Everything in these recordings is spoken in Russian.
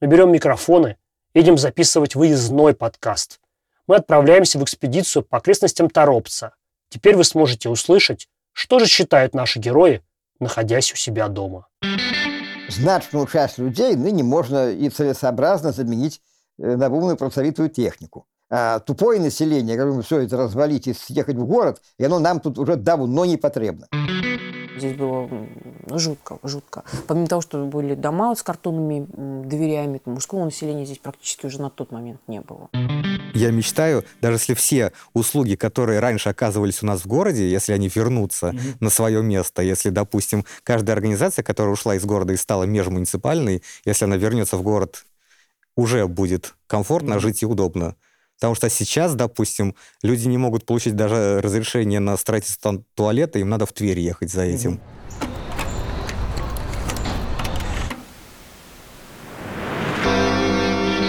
мы берем микрофоны, едем записывать выездной подкаст. Мы отправляемся в экспедицию по окрестностям Торопца. Теперь вы сможете услышать, что же считают наши герои, находясь у себя дома. Значную часть людей ныне можно и целесообразно заменить э, на умную pracoвитую технику. А тупое население, говорю, все это развалить и съехать в город, и оно нам тут уже давно не потребно. Здесь было жутко, жутко. Помимо того, что были дома с картонными дверями, мужского населения здесь практически уже на тот момент не было. Я мечтаю, даже если все услуги, которые раньше оказывались у нас в городе, если они вернутся mm-hmm. на свое место, если, допустим, каждая организация, которая ушла из города и стала межмуниципальной, если она вернется в город, уже будет комфортно mm-hmm. жить и удобно. Потому что сейчас, допустим, люди не могут получить даже разрешение на строительство туалета, им надо в Тверь ехать за этим.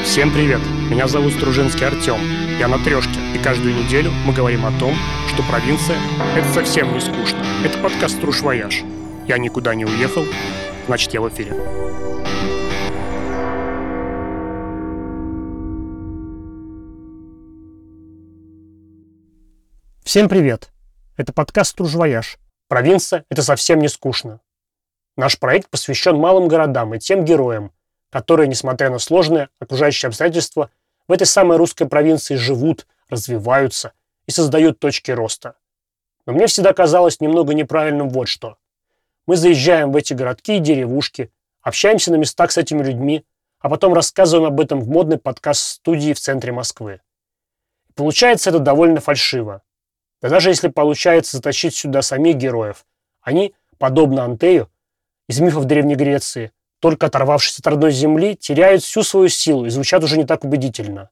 Всем привет! Меня зовут Стружинский Артем. Я на трешке, и каждую неделю мы говорим о том, что провинция — это совсем не скучно. Это подкаст «Струж Вояж». Я никуда не уехал, значит, я в эфире. Всем привет! Это подкаст «Стружвояж». Провинция – это совсем не скучно. Наш проект посвящен малым городам и тем героям, которые, несмотря на сложные окружающие обстоятельства, в этой самой русской провинции живут, развиваются и создают точки роста. Но мне всегда казалось немного неправильным вот что. Мы заезжаем в эти городки и деревушки, общаемся на местах с этими людьми, а потом рассказываем об этом в модной подкаст-студии в центре Москвы. получается это довольно фальшиво. Да даже если получается затащить сюда самих героев, они, подобно Антею, из мифов Древней Греции, только оторвавшись от родной земли, теряют всю свою силу и звучат уже не так убедительно.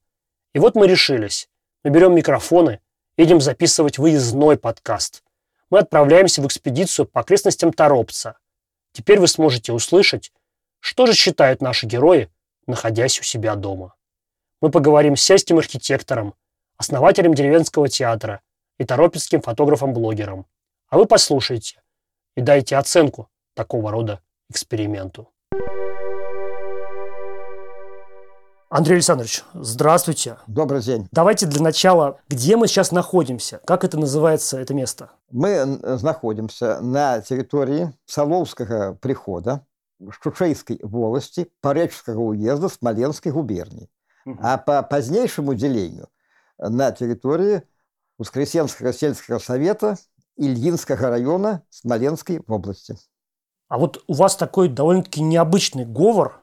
И вот мы решились. Мы берем микрофоны, едем записывать выездной подкаст. Мы отправляемся в экспедицию по окрестностям Торопца. Теперь вы сможете услышать, что же считают наши герои, находясь у себя дома. Мы поговорим с сельским архитектором, основателем деревенского театра, и торопецким фотографам-блогерам. А вы послушайте и дайте оценку такого рода эксперименту. Андрей Александрович, здравствуйте. Добрый день. Давайте для начала, где мы сейчас находимся? Как это называется, это место? Мы находимся на территории Соловского прихода Шушейской волости Пореческого уезда Смоленской губернии. Угу. А по позднейшему делению на территории Воскресенского сельского совета Ильинского района Смоленской области. А вот у вас такой довольно-таки необычный говор.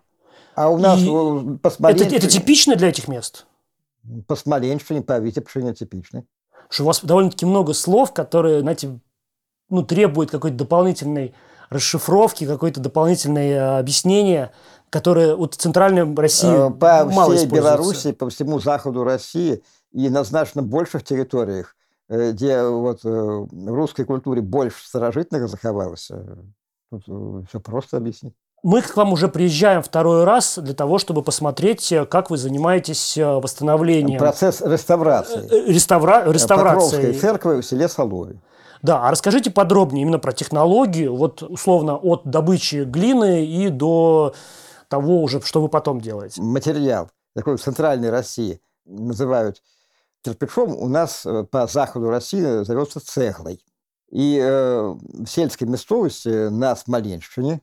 А у нас и... по это, это типично для этих мест? По Смоленщине, по Витебщине типичны. Что у вас довольно-таки много слов, которые, знаете, ну, требуют какой-то дополнительной расшифровки, какое-то дополнительное э, объяснение, которое вот в Центральной России э, по мало всей Беларуси, по всему заходу России – и на значно больших территориях, э, где вот э, в русской культуре больше старожитных заховалось, э, тут все просто объяснить. Мы к вам уже приезжаем второй раз для того, чтобы посмотреть, как вы занимаетесь восстановлением. Процесс реставрации. Реставра... Реставрации. Покровской церкви в селе Солове. Да, а расскажите подробнее именно про технологию, вот условно от добычи глины и до того уже, что вы потом делаете. Материал такой в центральной России называют кирпичом у нас э, по заходу России зовется цеглой. И э, в сельской местности на Смоленщине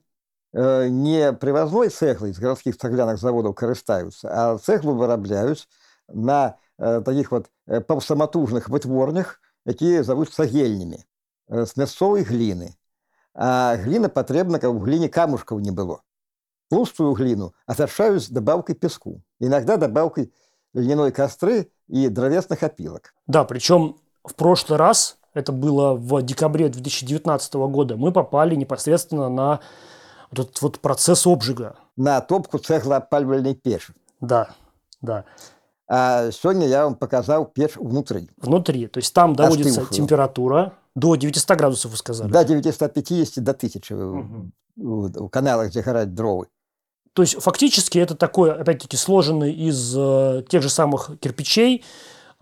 э, не привозной цеглой из городских цегляных заводов користаются, а цеглу вырабляют на э, таких вот э, повсаматужных вытворнях, якія завуцца гельнями э, з мясцовай глины. А глина патрэбна, каб у глине камушкаў не было. Толстую глину освещают добавкой песку, иногда добавкой льняной костры и дровесных опилок. Да, причем в прошлый раз, это было в декабре 2019 года, мы попали непосредственно на вот этот вот процесс обжига. На топку цеглоопаливальной печи. Да, да. А сегодня я вам показал печь внутри. Внутри, то есть там доводится Остывшую. температура до 900 градусов, вы сказали? До 950 до 1000 угу. в каналах, где горят дровы. То есть фактически это такой, опять-таки, сложенный из э, тех же самых кирпичей,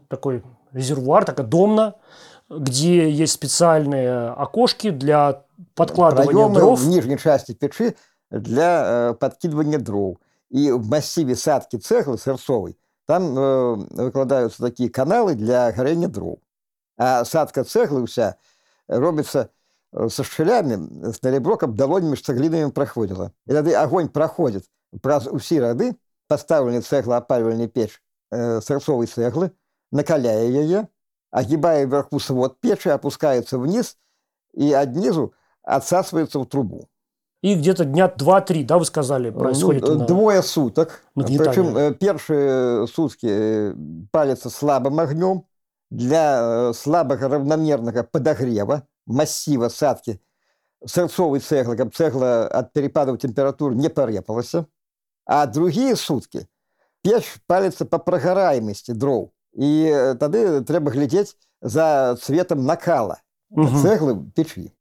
такой резервуар, такая домна, где есть специальные окошки для подкладывания Проемы дров. в нижней части печи для э, подкидывания дров. И в массиве садки цеглы сырцовой там э, выкладываются такие каналы для горения дров. А садка цеглы вся робится со шчелями, с нареброком долонями з цаглінамі праходзіла. І тады огонь проходит праз усе рады, поставлены цеглоопаливальная печь э, сырцовой цеглы, накаляя ее, огибая вверху свод печи, опускается вниз и от низу отсасывается в трубу. И где-то дня два-три, да, вы сказали, происходит? Ну, на- Двое суток. нагнетание. Причем э, первые сутки э, палится слабым огнем для э, слабого равномерного подогрева массива садки сырцовой цеглы, как цегла от перепадов температур не порепалась. А другие сутки печь палится по прогораемости дров. И э, тады трэба глядеть за цветом накала Мгм. цеглы печи.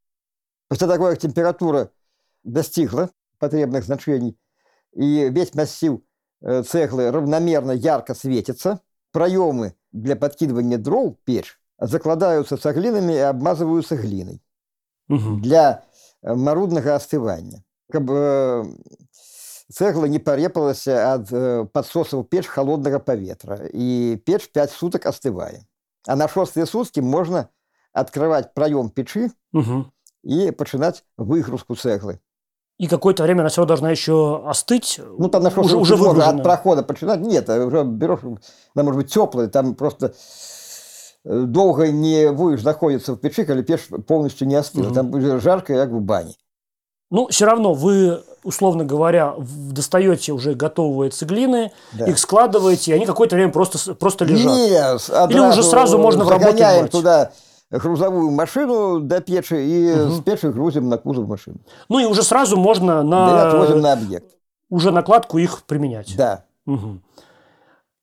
После того, как температура достигла потребных значений, и весь массив э, цеглы равномерно ярко светится, проемы для подкидывания дров в печь закладываются цаглинами и обмазываются глиной Мгм. для э, марудного остывания. Как бы цегла не порепалась от э, подсосов печь холодного поветра, и печь пять суток остывая. А на шестые сутки можно открывать проем печи Мгм. и начинать выгрузку цеглы. И какое-то время она все должна еще остыть. Ну, там на уже, уже можно от прохода начинать. Нет, а уже берешь, она может быть теплая, там просто э, долго не будешь находиться в печи, когда печь полностью не остыла. Мгм. Там будет жарко, как в бане. Ну, все равно вы, условно говоря, достаете уже готовые цеглины, Да. их складываете, и они какое-то время просто, просто лежат. Нет, Или уже сразу можно в работу брать? туда грузовую машину до печи и Мгм. с печи грузим на кузов машины. Ну и уже сразу можно Да, на отвозим на объект. уже накладку их применять. Да. Мгм.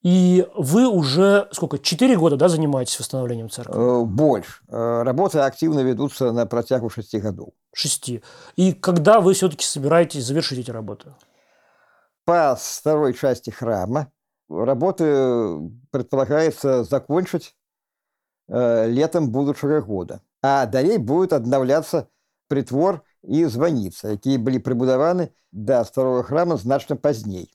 И вы уже сколько? Четыре года, да, занимаетесь восстановлением церкви? Э, Больше. Э, Работы активно ведутся на протягу шести годов. Шести. И когда вы все-таки собираетесь завершить эти работы? По второй части храма работы предполагается закончить э, летом будущего года. А далее будет обновляться притвор и званіца, якія былі прыбудаваны да старого храма значна пазней.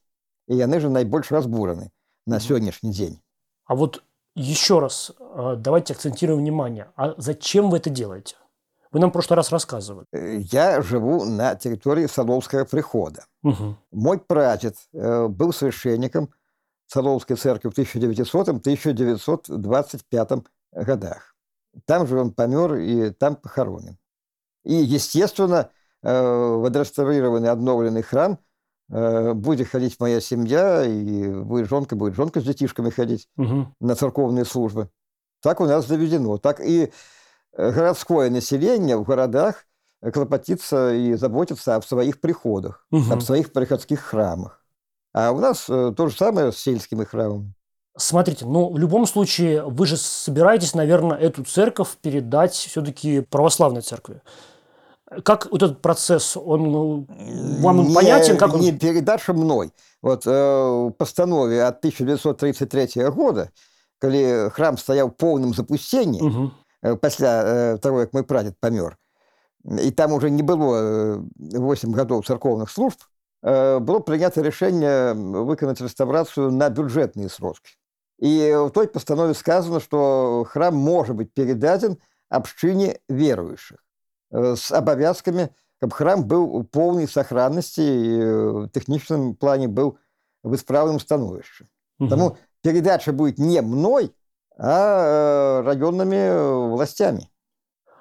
І яны же найбольш разбураны на сённяшні дзень. А вот еще раз э, давайте акцентируем внимание. А зачем вы это делаете? Вы нам в прошлый раз рассказывали. Э, Я живу на территории Соловского прихода. Мгм. Мой прадед э, был священником Соловской церкви в 1900-1925 годах. Там же он помер и там похоронен. И, естественно, в отреставрированный, обновленный храм будет ходить моя семья, и будет жонка, будет жонка с детишками ходить Мгм. на церковные службы. Так у нас заведено. Так и э, городское население в городах э, клопотится и заботится о своих приходах, Мгм. об своих приходских храмах. А у нас э, то же самое с сельскими храмами. Смотрите, ну, в любом случае, вы же собираетесь, наверное, эту церковь передать все-таки православной церкви. Как вот этот процесс, он ну, вам он Не- понятен? Как он... Не передача мной. Вот э, в постанове от 1933 года, когда храм стоял в полном запустении, Мгм. э, пасля э, того, як мой прадед памёр, і там уже не было э, 8 гадоў царкоўных служб, э, было прынята рашэнне выканаць рэстаўрацыю на бюджэтныя сродкі. І в той пастанове сказано, што храм можа быць перададзен абшчыне верующих э, з абавязкамі, каб храм быў у поўнай сохраннасці і э, в тэхнічным плане быў в исправным становішчы. Мгм. Тому передача будет не мной, а э, районными э, властями.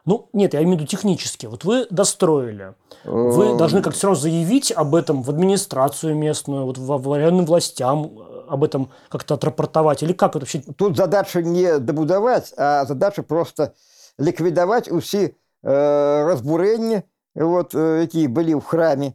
Ну, нет, я имею в виду технически. Вот вы достроили. Вы Э, должны как-то все равно заявить об этом в администрацию местную, вот в, в районным властям э, об этом как-то отрапортовать. Или как это вообще? Тут задача не добудаваць, а задача просто ліквідаваць усе э, разбурэнні, вот, э, якія былі ў храме,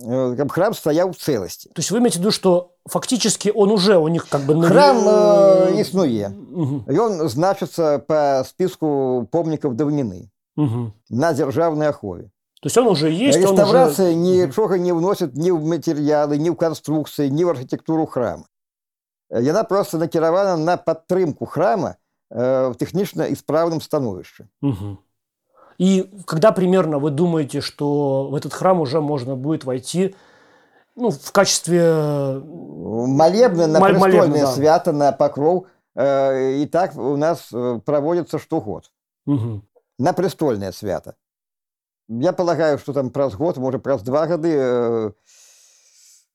э, каб храм стаяў у цэласці. То есть вы имеете в виду, что фактически он уже у них как бы... на- Храм э, існуе. Мгм. Ён значыцца па спіску помнікаў даўніны Мгм. на дзяржаўнай ахове. То есть он уже есть, он уже... Реставрация нічога не вносит ни в материалы, ни в конструкции, ни в архитектуру храма. Яна просто накіравана на падтрымку храма э, в тэхнічна ісправным становішчы. Мгм. И когда примерно вы думаете, что в этот храм уже можно будет войти Ну, в качестве... э, Молебны на молебны, да. свято, на покров. Э, И так у нас э, проводится что год. Мгм. На престольное свято. Я полагаю, что там праз год, может, праз два годы э,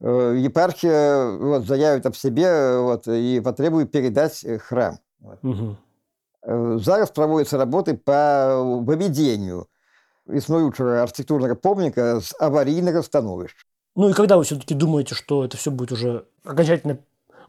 епархия вот, заявит об себе вот, и потребует передать храм. Мгм. Э, Зараз проводятся работы по выведению існуючого архитектурного помника с аварийного становища. Ну и когда вы все-таки думаете, что это все будет уже окончательно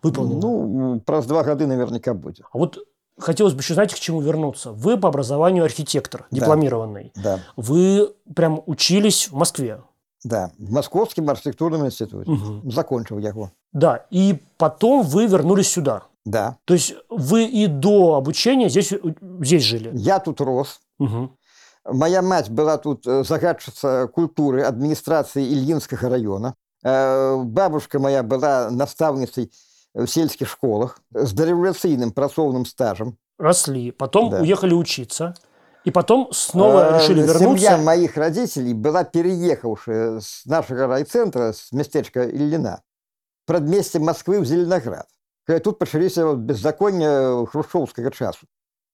выполнено? Ну, праз два года наверняка будет. А вот хотелось бы еще, знаете, к чему вернуться. Вы по образованию архитектор, Да. дипломированный. Да, Вы прям учились в Москве. да. В Московском архитектурном институте. Мгм. Закончил я его. Да, и потом вы вернулись сюда. Да. То есть вы и до обучения здесь, здесь жили. Я тут рос. Мгм. Моя мать была тут э, загадчица культуры администрации Ильинского района. Э, Бабушка моя была наставницей в сельских школах с дореволюционным працовным стажем. Росли, потом Да. уехали учиться. И потом снова Э, решили Семья вернуться. моих родителей была переехавшая с нашего райцентра, с местечка Ильина, в предместе Москвы в Зеленоград. Когда тут почались вот беззакония хрущевского часу.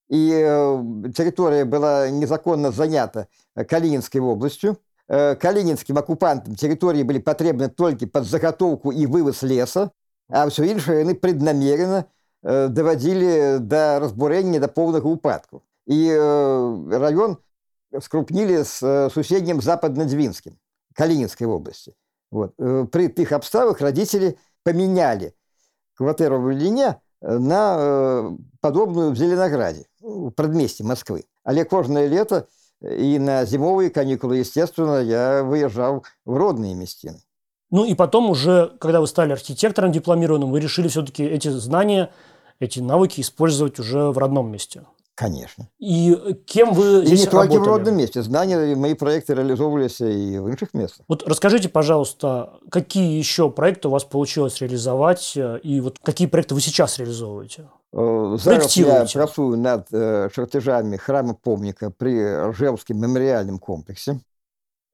И э, территория была незаконно занята э, Калининской областью. Э, Калининским оккупантам территории были потребны только под заготовку и вывоз леса, а все іншае яны преднамеренно э, доводили до разбурения, до полного упадку. И э, район скрупнили с э, суседнім западно-двинским, Калининской области. Вот. Э, При тых обставах родители поменяли квартиру в Ильине э, на э, подобную в Зеленограде, в предместе Москвы. Але кожное лето и на зимовые каникулы, естественно, я выезжал в родные местины. Ну и потом уже, когда вы стали архитектором дипломированным, вы решили все-таки эти знания, эти навыки использовать уже в родном месте. Конечно. И кем вы И здесь не только в родном месте. Знания, и мои проекты реализовывались и в інших местах. Вот расскажите, пожалуйста, какие еще проекты у вас получилось реализовать, э, и вот какие проекты вы сейчас реализовываете? Э, Зараз я працую над э, чертежами храма помника при Ржевском мемориальном комплексе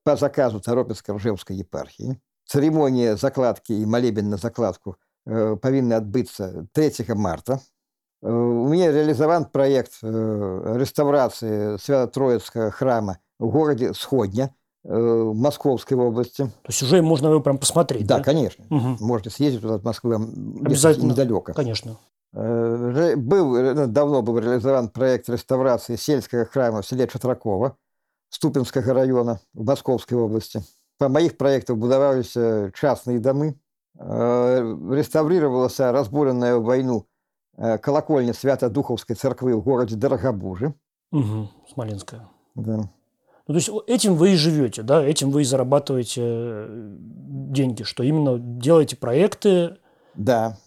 по заказу Торопецкой Ржевской епархии. Церемония закладки и молебен на закладку э, повинны отбыться 3 марта. Э, У меня реализован проект э, реставрации Свято-Троицкого храма в городе Сходня э, Московской области. То есть уже можно его прям посмотреть, Да, да? конечно. Мгм. Можете съездить туда от Москвы Обязательно. недалеко. Конечно. Был, давно был реализован проект реставрации сельского храма в селе Чатракова Ступинского района в Московской области. По моих проектах будовались частные домы. Реставрировалась разбуренная в войну колокольня Свято-Духовской церкви в городе Дорогобуже. Мгм. Смоленская. Да. Ну, то есть этим вы и живете, да, этим вы и зарабатываете э, деньги, что именно делаете проекты. да.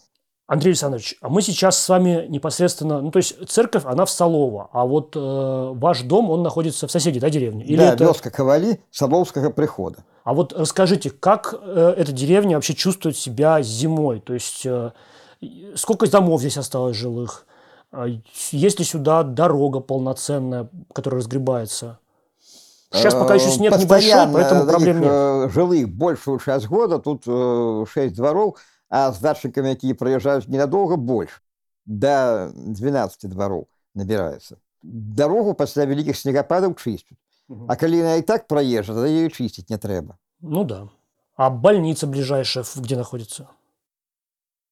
Андрей Александрович, а мы сейчас с вами непосредственно, ну, то есть церковь, она в Солово, а вот э, ваш дом, он находится в соседней, да, деревне? Или да, это... вёска Ковали Соловского прихода. А вот расскажите, как э, эта деревня вообще чувствует себя зимой? То есть э, сколько домов здесь осталось жилых? А Есть ли сюда дорога полноценная, которая разгребается? Сейчас пока еще Э, снег небольшой, постоянно поэтому таких, проблем нет. э, жилых большую часть года, тут э, 6 дворов, а с дачниками, какие проезжают ненадолго, больше. До 12 дворов набирается. Дорогу после великих снегопадов чистят. А коли она и так проезжена, то ее чистить не треба. Ну да. А больница ближайшая где находится?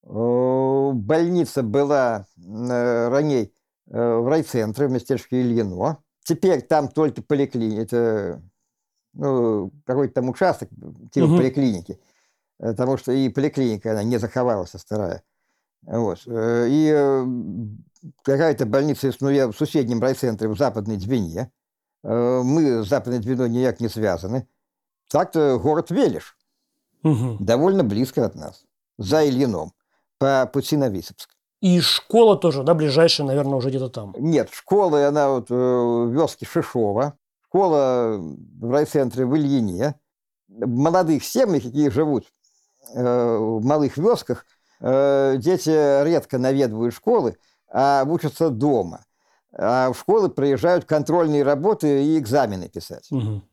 Э, Больница была э, раней э, в райцентре, в местечке Ильино. Теперь там только поликлиника. Это ну, какой-то там участок, типа Мгм. поликлиники. Потому что и поликлиника, она не заховалась, старая. Вот. И какая-то больница існує в соседнем райцентре в Западной Двине. Мы с Западной Двиной никак не связаны. Так-то город Велиш Мгм. довольно близко от нас, за Ильином, по пути на Висовск. И школа тоже, да, ближайшая, наверное, уже где-то там. Нет, школа, она вот э, в вёске Шишова, школа в райцентре в Ильине. Молодых семьях, какие живут э, в малых вёсках, э, дети редко наведывают школы, а учатся дома. А в школы приезжают контрольные работы и экзамены писать. Мгм.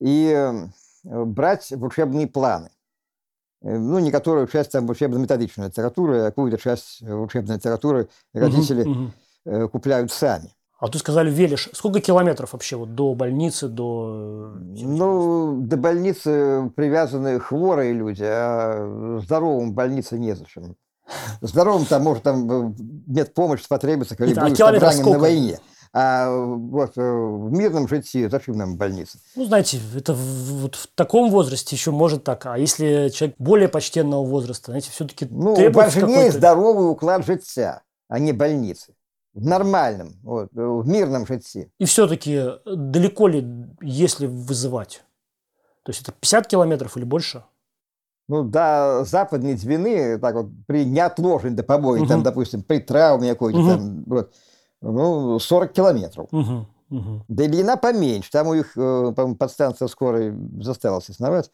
и брать в учебные планы. Ну, некоторую часть там учебно-методичной литературы, а какую-то часть учебной литературы родители Мгм, мгм. купляют сами. А ты сказали, Велиш. Сколько километров вообще вот до больницы, до... Ну, до больницы привязаны хворые люди, а здоровым больнице незачем. Здоровым там может там медпомощь потребуется, когда а будешь ранен на сколько? войне. А вот э, в мирном житии зачем нам больница? Ну, знаете, это в, вот в таком возрасте еще может так. А если человек более почтенного возраста, знаете, все-таки Ну, требуется важнее здоровый уклад життя, а не больницы. В нормальном, вот, в мирном житті. И все-таки далеко ли, если вызывать? То есть это 50 километров или больше? Ну, до западной Двины, так вот, при неотложной допомоге, там, Мгм. допустим, при травме какой-то, Мгм. там, вот, ну, 40 километров. Угу, угу. Да и длина поменьше. Там у них, э, по-моему, подстанция скорой заставилась основать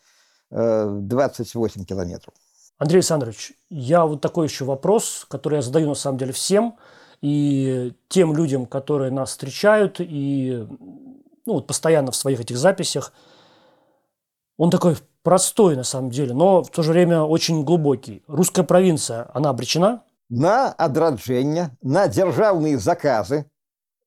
э, 28 километров. Андрей Александрович, я вот такой еще вопрос, который я задаю на самом деле всем и тем людям, которые нас встречают и ну, вот постоянно в своих этих записях. Он такой простой на самом деле, но в то же время очень глубокий. Русская провинция, она обречена? На адраджэнне, на державные заказы,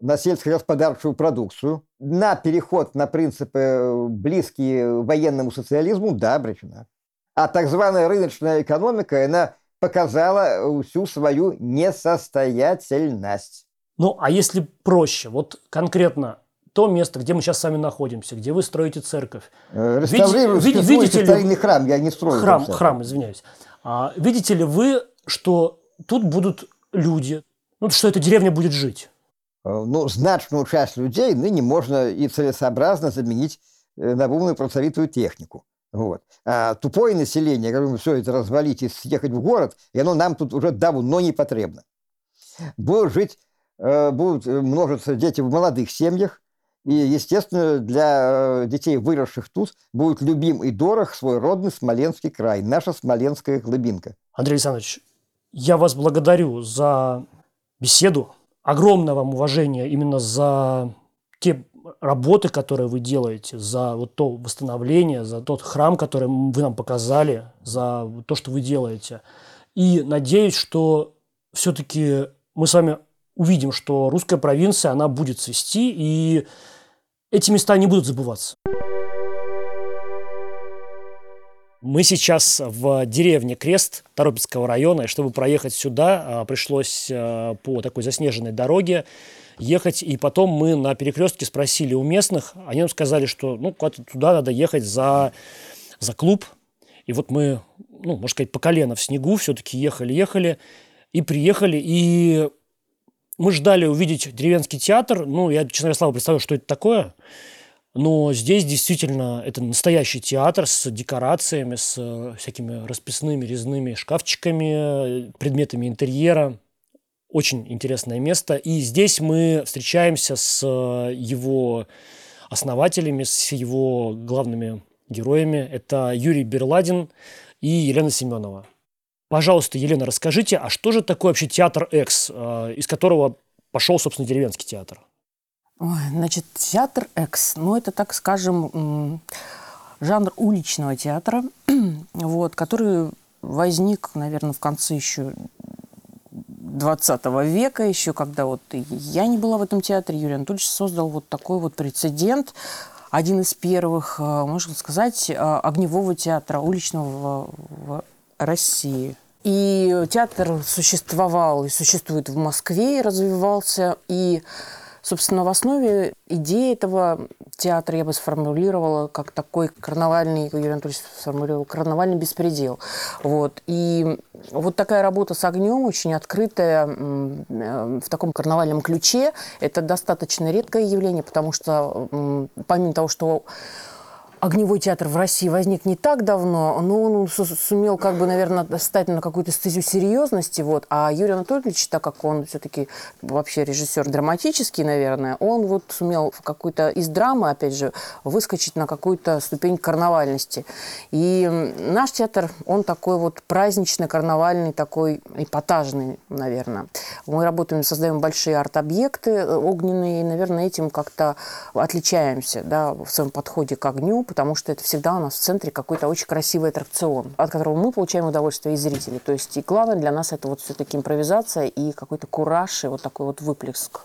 на сельскохозяйственную продукцию, на переход на принципы, э, близкие военному социализму, да, обречена. А так званая рыночная экономика, она показала всю свою несостоятельность. Ну, а если проще, вот конкретно то место, где мы сейчас с вами находимся, где вы строите церковь, Э, Реставрирую види- свой видите ли- храм, я не строю. храм, храм, извиняюсь. А, видите ли вы, что тут будут люди, ну, что эта деревня будет жить? Э, Ну, значную часть людей ныне можно и целесообразно заменить э, на умную pracoвитую технику. Вот. А тупое население, говорю, все это развалить и съехать в город, и оно нам тут уже давно не потребно. Будут жить, э, будут множиться дети в молодых семьях, и, естественно, для детей, выросших тут, будет любим и дорог свой родный Смоленский край, наша смоленская глубинка. Андрей Александрович, я вас благодарю за беседу. Огромное вам уважение именно за те работы, которые вы делаете, за вот то восстановление, за тот храм, который вы нам показали, за то, что вы делаете. И надеюсь, что все-таки мы с вами увидим, что русская провинция, она будет цвести, и эти места не будут забываться. Мы сейчас в деревне Крест Торопецкого района, и чтобы проехать сюда, а, пришлось а, по такой заснеженной дороге ехать, и потом мы на перекрестке спросили у местных, они нам сказали, что ну, куда-то туда надо ехать за, за клуб, и вот мы, ну, можно сказать, по колено в снегу все-таки ехали-ехали, и приехали, и мы ждали увидеть деревенский театр, ну, я, честно говоря, слабо представляю, что это такое, но здесь действительно это настоящий театр с декорациями, с э, всякими расписными резными шкафчиками, э, предметами интерьера. Очень интересное место. И здесь мы встречаемся с э, его основателями, с его главными героями. Это Юрий Берладин и Елена Семенова. Пожалуйста, Елена, расскажите, а что же такое вообще театр X, э, из которого пошел, собственно, деревенский театр? Ой, значит, театр Экс, ну, это, так скажем, жанр уличного театра, вот, который возник, наверное, в конце еще 20 века, еще когда вот я не была в этом театре, Юрий Анатольевич создал вот такой вот прецедент, один из первых, э, можно сказать, э, огневого театра уличного в России. И театр существовал и существует в Москве, и развивался, и Собственно, в основе идеи этого театра я бы сформулировала как такой карнавальный, Юрий Анатольевич сформулировал, карнавальный беспредел. Вот. И вот такая работа с огнем, очень открытая в таком карнавальном ключе, это достаточно редкое явление, потому что помимо того, что Огневой театр в России возник не так давно, но он су- сумел, как бы, наверное, стать на какую-то стезю серьезности. Вот. А Юрий Анатольевич, так как он все-таки вообще режиссер драматический, наверное, он вот сумел в какой-то из драмы, опять же, выскочить на какую-то ступень карнавальности. И наш театр, он такой вот праздничный, карнавальный, такой эпатажный, наверное. Мы работаем, создаем большие арт-объекты э, огненные, и, наверное, этим как-то отличаемся да, в своем подходе к огню, потому что это всегда у нас в центре какой-то очень красивый аттракцион, от которого мы получаем удовольствие и зрители. То есть и главное для нас это вот все-таки импровизация и какой-то кураж, и вот такой вот выплеск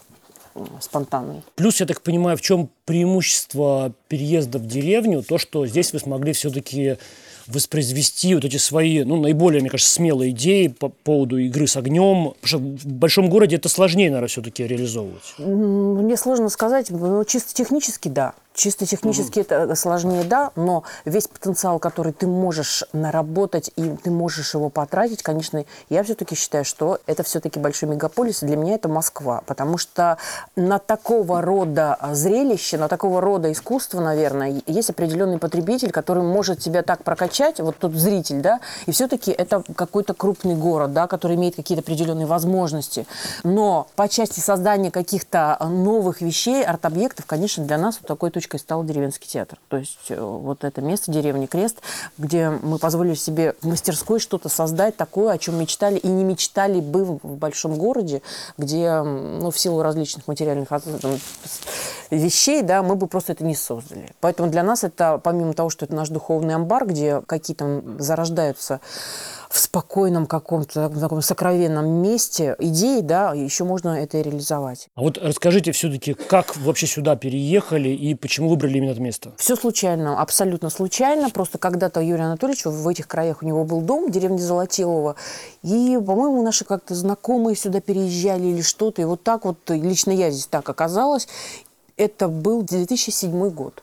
спонтанный. Плюс, я так понимаю, в чем преимущество переезда в деревню, то, что здесь вы смогли все-таки воспроизвести вот эти свои, ну, наиболее, мне кажется, смелые идеи по поводу игры с огнем. Потому что в большом городе это сложнее, наверное, все-таки реализовывать. Мне сложно сказать, но чисто технически да. Чисто технически mm-hmm. это сложнее, да, но весь потенциал, который ты можешь наработать и ты можешь его потратить, конечно, я все-таки считаю, что это все-таки большой мегаполис, и для меня это Москва, потому что на такого рода зрелище, на такого рода искусство, наверное, есть определенный потребитель, который может себя так прокачать, вот тот зритель, да, и все-таки это какой-то крупный город, да, который имеет какие-то определенные возможности, но по части создания каких-то новых вещей, арт-объектов, конечно, для нас вот такой точкой стал деревенский театр. То есть э, вот это место, деревни Крест, где мы позволили себе в мастерской что-то создать такое, о чем мечтали и не мечтали бы в большом городе, где, ну, в силу различных материальных вещей, да, мы бы просто это не создали. Поэтому для нас это, помимо того, что это наш духовный амбар, где какие-то зарождаются в спокойном каком-то таком сокровенном месте идеи, да, еще можно это реализовать. А вот расскажите все-таки, как вообще сюда переехали и почему выбрали именно это место? Все случайно, абсолютно случайно. Просто когда-то Юрий Анатольевич в этих краях у него был дом в деревне Золотилово. И, по-моему, наши как-то знакомые сюда переезжали или что-то. И вот так вот, лично я здесь так оказалась. Это был 2007 год.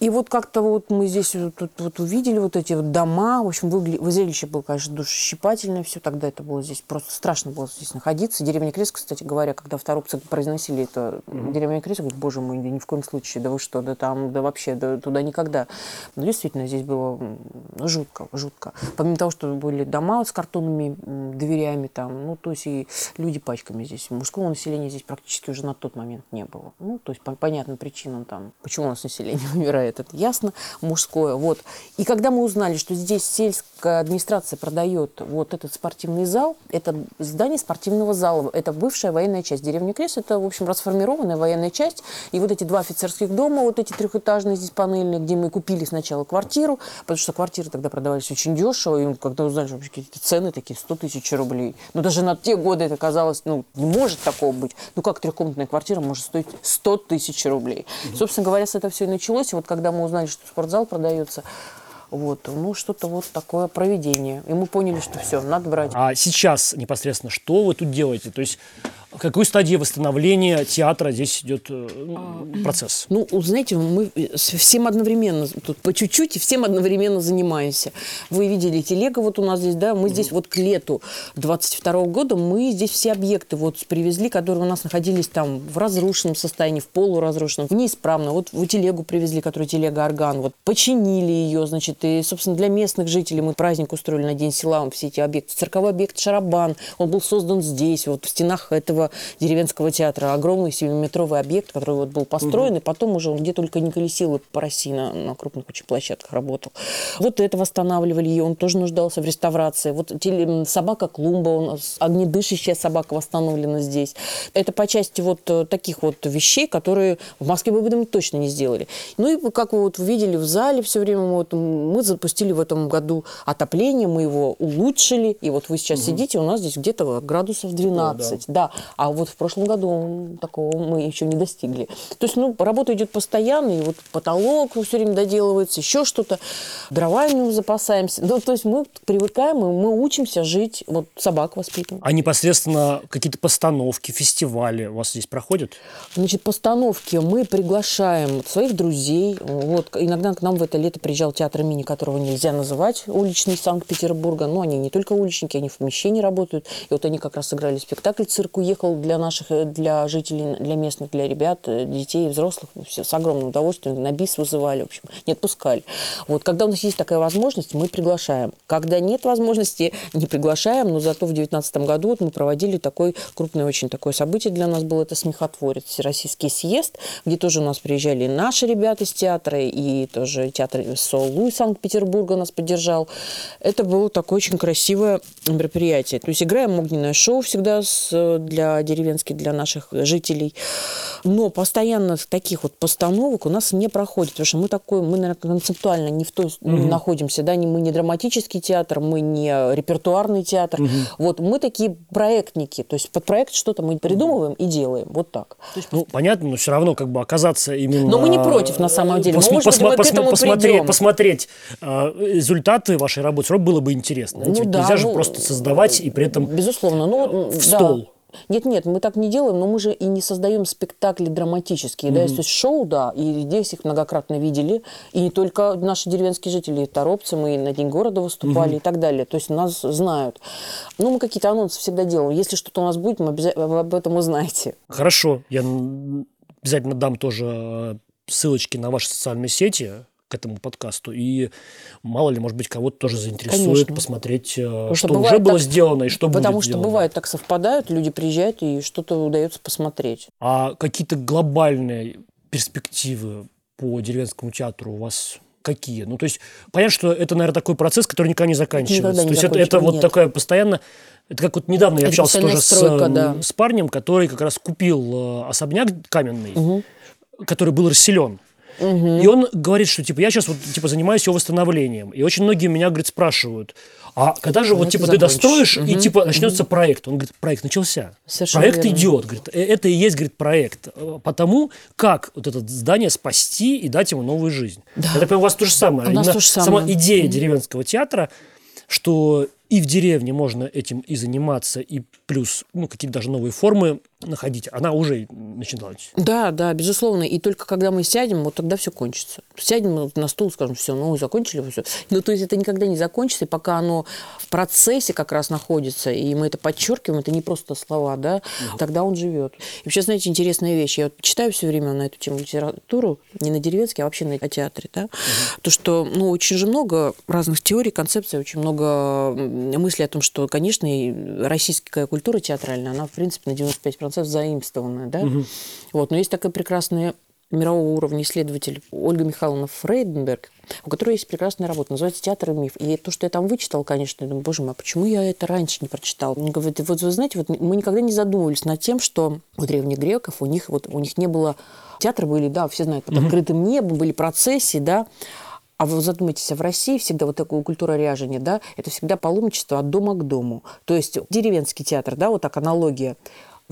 И вот как-то вот мы здесь вот, вот, вот увидели вот эти вот дома. В общем, выгля... зрелище было, конечно, душесчипательное все. Тогда это было здесь просто страшно было здесь находиться. Деревня Крест, кстати говоря, когда в Торопце произносили это, mm-hmm. деревня Крест, говорит, боже мой, да ни в коем случае, да вы что, да там, да вообще, да туда никогда. Но действительно, здесь было ну, жутко, жутко. Помимо того, что были дома с картонными дверями там, ну, то есть и люди пачками здесь. Мужского населения здесь практически уже на тот момент не было. Ну, то есть по понятным причинам там, почему у нас население умирает это ясно, мужское. Вот. И когда мы узнали, что здесь сельская администрация продает вот этот спортивный зал, это здание спортивного зала, это бывшая военная часть. Деревня Крест – это, в общем, расформированная военная часть. И вот эти два офицерских дома, вот эти трехэтажные здесь панельные, где мы купили сначала квартиру, потому что квартиры тогда продавались очень дешево, и когда узнали, что какие-то цены такие, 100 тысяч рублей. Но даже на те годы это казалось, ну, не может такого быть. Ну, как трехкомнатная квартира может стоить 100 тысяч рублей. Собственно говоря, с этого все и началось. И вот когда мы узнали, что спортзал продается, вот, ну, что-то вот такое проведение. И мы поняли, что все, надо брать. А сейчас непосредственно что вы тут делаете? То есть в какой стадии восстановления театра здесь идет э, а, процесс? Ну, знаете, мы всем одновременно, тут по чуть-чуть, и всем одновременно занимаемся. Вы видели телега вот у нас здесь, да, мы здесь вот к лету 22 года мы здесь все объекты вот привезли, которые у нас находились там в разрушенном состоянии, в полуразрушенном, в неисправном. Вот в телегу привезли, которая телега-орган, вот починили ее, значит, и, собственно, для местных жителей мы праздник устроили на День села, все эти объекты. Цирковой объект Шарабан, он был создан здесь, вот в стенах этого Мариинского деревенского театра. Огромный 7-метровый объект, который вот был построен, угу. и потом уже он где только не колесил по России на, на крупных очень площадках работал. Вот это восстанавливали, и он тоже нуждался в реставрации. Вот теле, собака Клумба, он, огнедышащая собака восстановлена здесь. Это по части вот э, таких вот вещей, которые в Москве бы мы точно не сделали. Ну и как вы вот видели в зале все время, мы, вот, мы запустили в этом году отопление, мы его улучшили, и вот вы сейчас угу. сидите, у нас здесь где-то градусов 12. Да, да. А вот в прошлом году такого мы еще не достигли. То есть, ну, работа идет постоянно, и вот потолок все время доделывается, еще что-то. Дровами запасаемся. Ну, то есть мы привыкаем, и мы учимся жить, вот собак воспитываем. А непосредственно какие-то постановки, фестивали у вас здесь проходят? Значит, постановки мы приглашаем своих друзей. Вот, иногда к нам в это лето приезжал театр имени, которого нельзя называть уличный Санкт-Петербурга. Но они не только уличники, они в помещении работают. И вот они как раз сыграли спектакль «Цирк уехал» приехал для наших, э, для жителей, для местных, для ребят, э, детей, взрослых, все с огромным удовольствием, на бис вызывали, в общем, не отпускали. Вот, когда у нас есть такая возможность, мы приглашаем. Когда нет возможности, не приглашаем, но зато в 2019 году вот мы проводили такой крупное очень такое событие для нас было, это «Смехотворец», Всероссийский съезд, где тоже у нас приезжали наши ребята из театра, и тоже театр Солу из Санкт-Петербурга нас поддержал. Это было такое очень красивое мероприятие. То есть играем огненное шоу всегда с, для для деревенских, для наших жителей. Но постоянно таких вот постановок у нас не проходит, потому что мы такой, мы, наверное, концептуально не в той угу. находимся, да, не, мы не драматический театр, мы не репертуарный театр. Угу. Вот мы такие проектники, то есть под проект что-то мы придумываем и делаем, вот так. Есть, ну, понятно, но все равно как бы оказаться именно... Но мы не против, на самом деле. Пос- Может пос- быть, мы пос- к этому посмотреть, придем. посмотреть э, результаты вашей работы, все равно было бы интересно. Ну, да, Нельзя ну, же просто создавать и при этом... Безусловно. Ну, в да. стол. Нет, нет, мы так не делаем, но мы же и не создаем спектакли драматические, mm-hmm. да, есть шоу, да, и здесь их многократно видели, и не только наши деревенские жители, и торопцы, мы на День города выступали mm-hmm. и так далее, то есть нас знают. Ну, мы какие-то анонсы всегда делаем, если что-то у нас будет, мы обязательно, об этом узнаете. Хорошо, я обязательно дам тоже э, ссылочки на ваши социальные сети, к этому подкасту. И мало ли, может быть, кого-то тоже заинтересует Конечно. посмотреть, э, потому что, что уже было так, сделано и что потому будет Потому что сделано. бывает так совпадают, люди приезжают и что-то удается посмотреть. А какие-то глобальные перспективы по деревенскому театру у вас какие? Ну, то есть, понятно, что это, наверное, такой процесс, который никогда не заканчивается. Никогда не то есть, это, это вот такое постоянно... Это как вот недавно я это общался тоже стройка, с, да. с парнем, который как раз купил э, особняк каменный, угу. который был расселен. Угу. И он говорит, что типа я сейчас вот типа занимаюсь его восстановлением. И очень многие меня, говорит, спрашивают, а когда же вот типа ты, достроишь угу. и типа начнется угу. проект? Он говорит, проект начался. Совершенно проект верно. идет. Говорит, «Э, это и есть, говорит, проект. Потому как вот это здание спасти и дать ему новую жизнь. Да. Я так понимаю, у вас то же самое. У нас то же самое. Сама идея деревенского театра, что и в деревне можно этим и заниматься, и плюс ну, какие-то даже новые формы находить, она уже начиналась. Да, да, безусловно. И только когда мы сядем, вот тогда все кончится. Сядем на стул, скажем, все, ну, закончили, все. Ну, то есть это никогда не закончится, и пока оно в процессе как раз находится, и мы это подчеркиваем, это не просто слова, да, угу. тогда он живет. И вообще, знаете, интересная вещь. Я вот читаю все время на эту тему литературу, не на деревенский, а вообще на театре, да, угу. то, что, ну, очень же много разных теорий, концепций, очень много мыслей о том, что, конечно, российская культура театральная, она, в принципе, на 95% концов заимствованная, да. Угу. Вот, но есть такая прекрасная мирового уровня исследователь Ольга Михайловна Фрейденберг, у которой есть прекрасная работа, называется «Театр и миф». И то, что я там вычитал, конечно, я думаю, боже мой, а почему я это раньше не прочитал? Он говорит, вот вы знаете, вот мы никогда не задумывались над тем, что у древних греков у них, вот, у них не было... Театры были, да, все знают, под открытым небом, были процессии, да, а вы задумайтесь, а в России всегда вот такая культура ряжения, да, это всегда паломничество от дома к дому. То есть деревенский театр, да, вот так аналогия.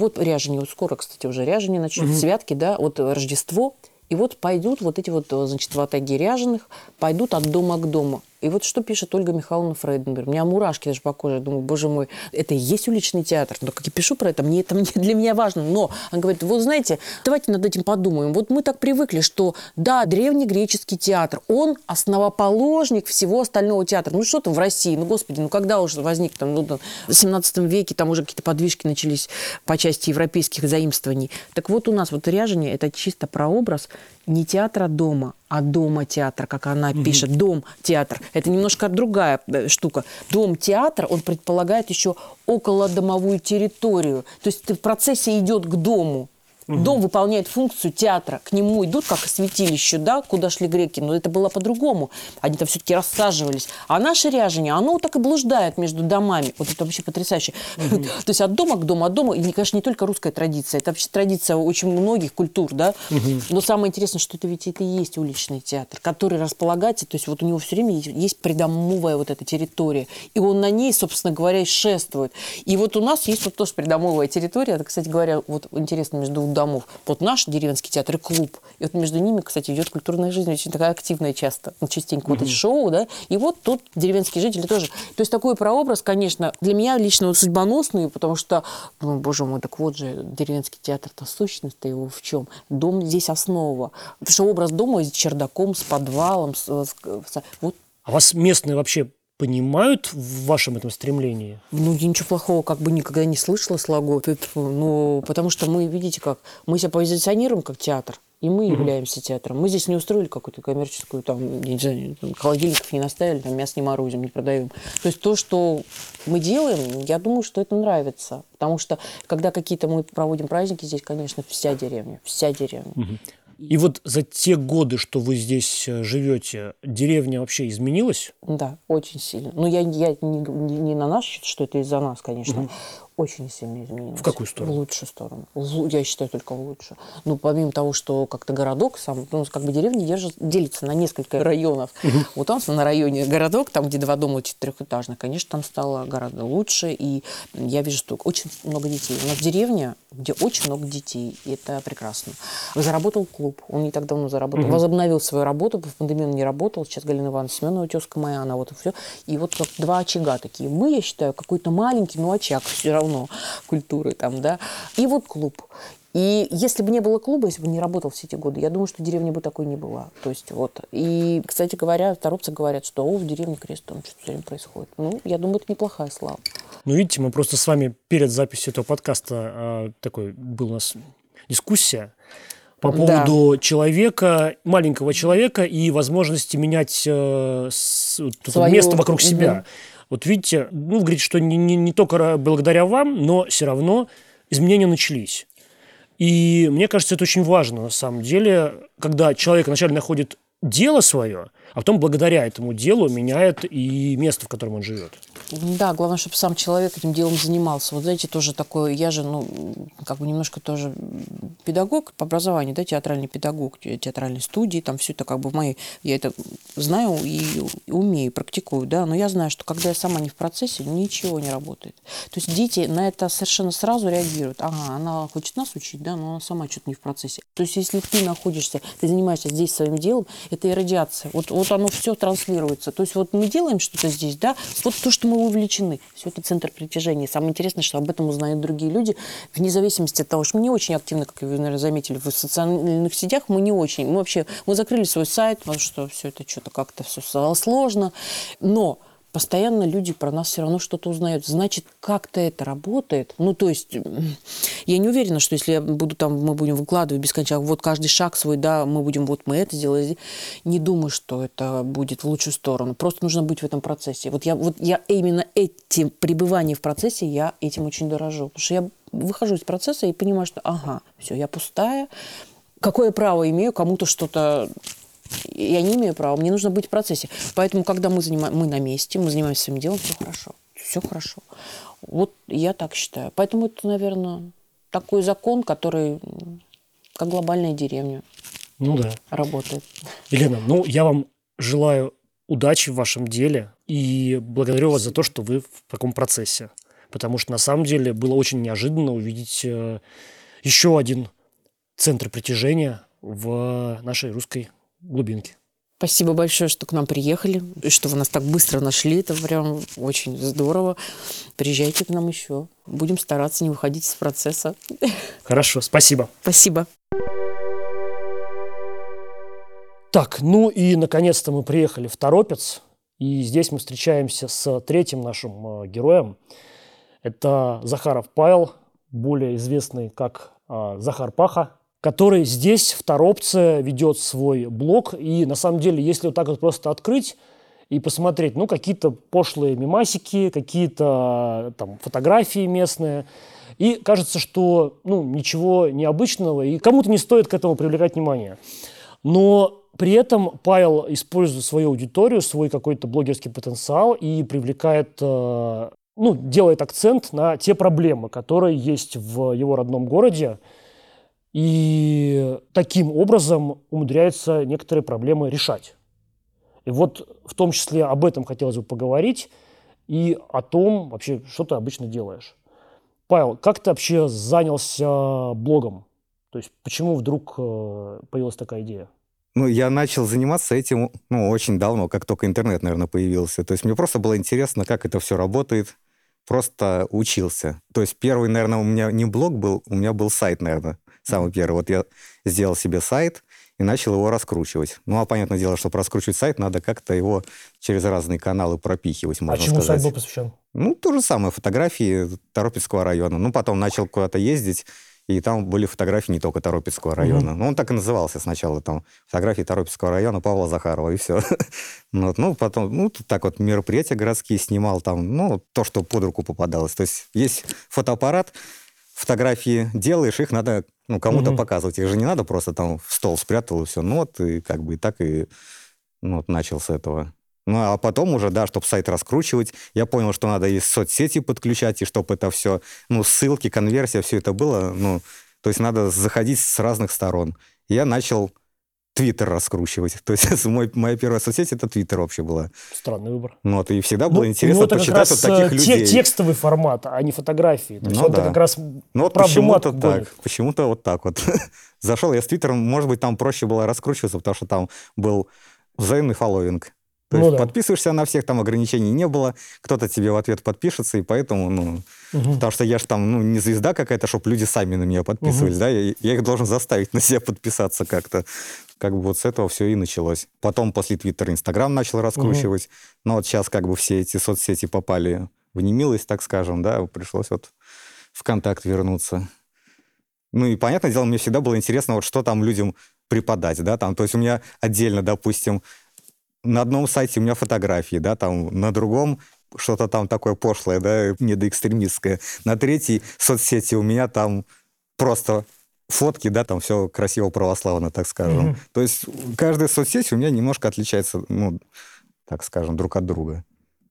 Вот ряжение, вот скоро, кстати, уже ряжение начнут, угу. святки, да, вот Рождество. И вот пойдут вот эти вот, значит, ватаги ряженых, пойдут от дома к дому. И вот что пишет Ольга Михайловна Фрейденберг. У меня мурашки даже по коже. Я думаю, боже мой, это и есть уличный театр. Но как я пишу про это, мне это мне, для меня важно. Но он говорит, вот знаете, давайте над этим подумаем. Вот мы так привыкли, что да, древний греческий театр, он основоположник всего остального театра. Ну что там в России? Ну, господи, ну когда уже возник там, ну, в 17 веке там уже какие-то подвижки начались по части европейских заимствований. Так вот у нас вот ряжение – это чисто прообраз не театра дома, а дома театра, как она угу. пишет, дом театр. Это немножко другая э, штука. Дом театр, он предполагает еще околодомовую территорию. То есть ты в процессе идет к дому. Угу. Дом выполняет функцию театра. К нему идут, как святилище, да, куда шли греки. Но это было по-другому. Они там все-таки рассаживались. А наше ряжение, оно так и блуждает между домами. Вот это вообще потрясающе. Угу. То есть от дома к дому, от дома. И, конечно, не только русская традиция. Это вообще традиция очень многих культур, да. Угу. Но самое интересное, что это ведь это и есть уличный театр, который располагается, то есть вот у него все время есть придомовая вот эта территория. И он на ней, собственно говоря, и шествует. И вот у нас есть вот тоже придомовая территория. Это, кстати говоря, вот интересно между домов. Вот наш деревенский театр и клуб. И вот между ними, кстати, идет культурная жизнь очень такая активная часто. Ну, частенько mm-hmm. вот эти шоу, да. И вот тут деревенские жители тоже. То есть такой прообраз, конечно, для меня лично вот судьбоносный, потому что, ну, боже мой, так вот же, деревенский театр-то сущность-то его в чем? Дом здесь основа. Потому что образ дома с чердаком, с подвалом, с, с, с, вот. А вас местные вообще понимают в вашем этом стремлении? Ну, я ничего плохого как бы никогда не слышала слогов. Ну, потому что мы, видите как, мы себя позиционируем как театр. И мы угу. являемся театром. Мы здесь не устроили какую-то коммерческую, там, не знаю, холодильников не наставили, там, мясо не морозим, не продаем. То есть то, что мы делаем, я думаю, что это нравится. Потому что, когда какие-то мы проводим праздники здесь, конечно, вся деревня, вся деревня. Угу. И вот за те годы, что вы здесь э, живете, деревня вообще изменилась? Да, очень сильно. Но ну, я, я не, не, не на наш счет, что это из-за нас, конечно. Угу. Очень сильно изменилось. В какую сторону? В лучшую сторону. В- я считаю, только в лучшую. Ну, помимо того, что как-то городок сам, ну, как бы деревня держит, делится на несколько районов. Вот у нас на районе городок, там, где два дома четырехэтажных, конечно, там стало гораздо лучше. И я вижу, что очень много детей. У нас деревня, где очень много детей. И это прекрасно. Заработал клуб. Он не так давно заработал. Возобновил свою работу. В пандемию он не работал. Сейчас Галина Ивановна Семенова, тезка моя, она вот и все. И вот как два очага такие. Мы, я считаю, какой-то маленький, но очаг все равно культуры там, да. И вот клуб. И если бы не было клуба, если бы не работал все эти годы, я думаю, что деревня бы такой не была. То есть вот. И, кстати говоря, торопцы говорят, что о, в деревне крест, там что-то все время происходит. Ну, я думаю, это неплохая слава. Ну, видите, мы просто с вами перед записью этого подкаста а, такой был у нас дискуссия по Да. поводу человека, маленького человека и возможности менять э, с- Свою- место вокруг себя. Вот видите, ну, вы говорите, что не, не- не только благодаря вам, но все равно изменения начались. И мне кажется, это очень важно на самом деле, когда человек вначале находит дело свое, а потом благодаря этому делу меняет и место, в котором он живет. Да, главное, чтобы сам человек этим делом занимался. Вот знаете, тоже такое, я же, ну, как бы немножко тоже педагог по образованию, да, театральный педагог, те- театральной студии, там все это как бы в моей, я это знаю и умею, практикую, да, но я знаю, что когда я сама не в процессе, ничего не работает. То есть дети на это совершенно сразу реагируют. Ага, она хочет нас учить, да, но она сама что-то не в процессе. То есть если ты находишься, ты занимаешься здесь своим делом, это и радиация. Вот, вот оно все транслируется. То есть вот мы делаем что-то здесь, да, вот то, что мы увлечены, все это центр притяжения. Самое интересное, что об этом узнают другие люди, вне зависимости от того, что мы не очень активно, как вы, наверное, заметили, в социальных сетях мы не очень. Мы вообще, мы закрыли свой сайт, потому что все это что-то как-то все стало сложно. Но постоянно люди про нас все равно что-то узнают. Значит, как-то это работает. Ну, то есть, я не уверена, что если я буду там, мы будем выкладывать бесконечно, вот каждый шаг свой, да, мы будем, вот мы это сделали. Не думаю, что это будет в лучшую сторону. Просто нужно быть в этом процессе. Вот я, вот я именно этим пребыванием в процессе, я этим очень дорожу. Потому что я выхожу из процесса и понимаю, что, ага, все, я пустая. Какое право имею кому-то что-то я не имею права, мне нужно быть в процессе. Поэтому, когда мы, занимаем, мы на месте, мы занимаемся своим делом, все хорошо. Все хорошо. Вот я так считаю. Поэтому это, наверное, такой закон, который как глобальная деревня Ну да. работает. Елена, ну я вам желаю удачи в вашем деле и благодарю вас за то, что вы в таком процессе. Потому что на самом деле было очень неожиданно увидеть э, еще один центр притяжения в нашей русской глубинке. Спасибо большое, что к нам приехали, и что вы нас так быстро нашли. Это прям очень здорово. Приезжайте к нам еще. Будем стараться не выходить из процесса. Хорошо, спасибо. Спасибо. Так, ну и наконец-то мы приехали в Торопец. И здесь мы встречаемся с третьим нашим э, героем. Это Захаров Павел, более известный как э, Захар Паха, который здесь, в Торопце, ведет свой блог. И на самом деле, если вот так вот просто открыть и посмотреть, ну, какие-то пошлые мемасики, какие-то э, там фотографии местные, и кажется, что, ну, ничего необычного, и кому-то не стоит к этому привлекать внимание. Но при этом Павел использует свою аудиторию, свой какой-то блогерский потенциал и привлекает, э, ну, делает акцент на те проблемы, которые есть в его родном городе. И таким образом умудряется некоторые проблемы решать. И вот в том числе об этом хотелось бы поговорить и о том вообще, что ты обычно делаешь. Павел, как ты вообще занялся блогом? То есть почему вдруг э, появилась такая идея? Ну, я начал заниматься этим, ну, очень давно, как только интернет, наверное, появился. То есть мне просто было интересно, как это все работает. Просто учился. То есть первый, наверное, у меня не блог был, у меня был сайт, наверное, самый первый. Вот я сделал себе сайт и начал его раскручивать. Ну, а понятное дело, чтобы раскручивать сайт, надо как-то его через разные каналы пропихивать, можно а чему сказать. сайт был посвящен? Ну, то же самое, фотографии Торопецкого района. Ну, потом начал куда-то ездить, и там были фотографии не только Торопецкого района. Ну, он так и назывался сначала, там, фотографии Торопецкого района Павла Захарова, и все. ну, вот, ну, потом, ну, так вот мероприятия городские снимал там, ну, то, что под руку попадалось. То есть есть фотоаппарат, фотографии делаешь, их надо ну, кому-то Мгм. показывать. Их же не надо просто там в стол спрятал, и все. Ну, вот, и как бы и так и ну, вот начал с этого. Ну, а потом уже, да, чтобы сайт раскручивать, я понял, что надо и соцсети подключать, и чтобы это все, ну, ссылки, конверсия, все это было, ну, то есть надо заходить с разных сторон. Я начал Твиттер раскручивать. То есть мой, моя первая соцсеть это Твиттер вообще была. Странный выбор. Ну, вот, и всегда было Ну, интересно ну, это как почитать раз вот таких э, людей. те- текстовый формат, а не фотографии. То есть Ну он да. как раз Ну вот почему-то так, почему-то вот так вот. Зашел я с Твиттером, может быть, там проще было раскручиваться, потому что там был взаимный фолловинг. То Ну есть да. подписываешься на всех, там ограничений не было, кто-то тебе в ответ подпишется, и поэтому, ну, Мгм. потому что я же там, ну, не звезда какая-то, чтобы люди сами на меня подписывались, да, я, я их должен заставить на себя подписаться как-то. Как бы вот с этого все и началось. Потом после Твиттера Инстаграм начал раскручивать, но вот сейчас как бы все эти соцсети попали в немилость, так скажем, да, пришлось вот в контакт вернуться. Ну и, понятное дело, мне всегда было интересно, вот что там людям преподать, да, там, то есть у меня отдельно, допустим, на одном сайте у меня фотографии, да, там, на другом что-то там такое пошлое, да, недоэкстремистское. На третьей соцсети у меня там просто фотки, да, там все красиво православно, так скажем. Мгм. То есть каждая соцсеть у меня немножко отличается, ну, так скажем, друг от друга.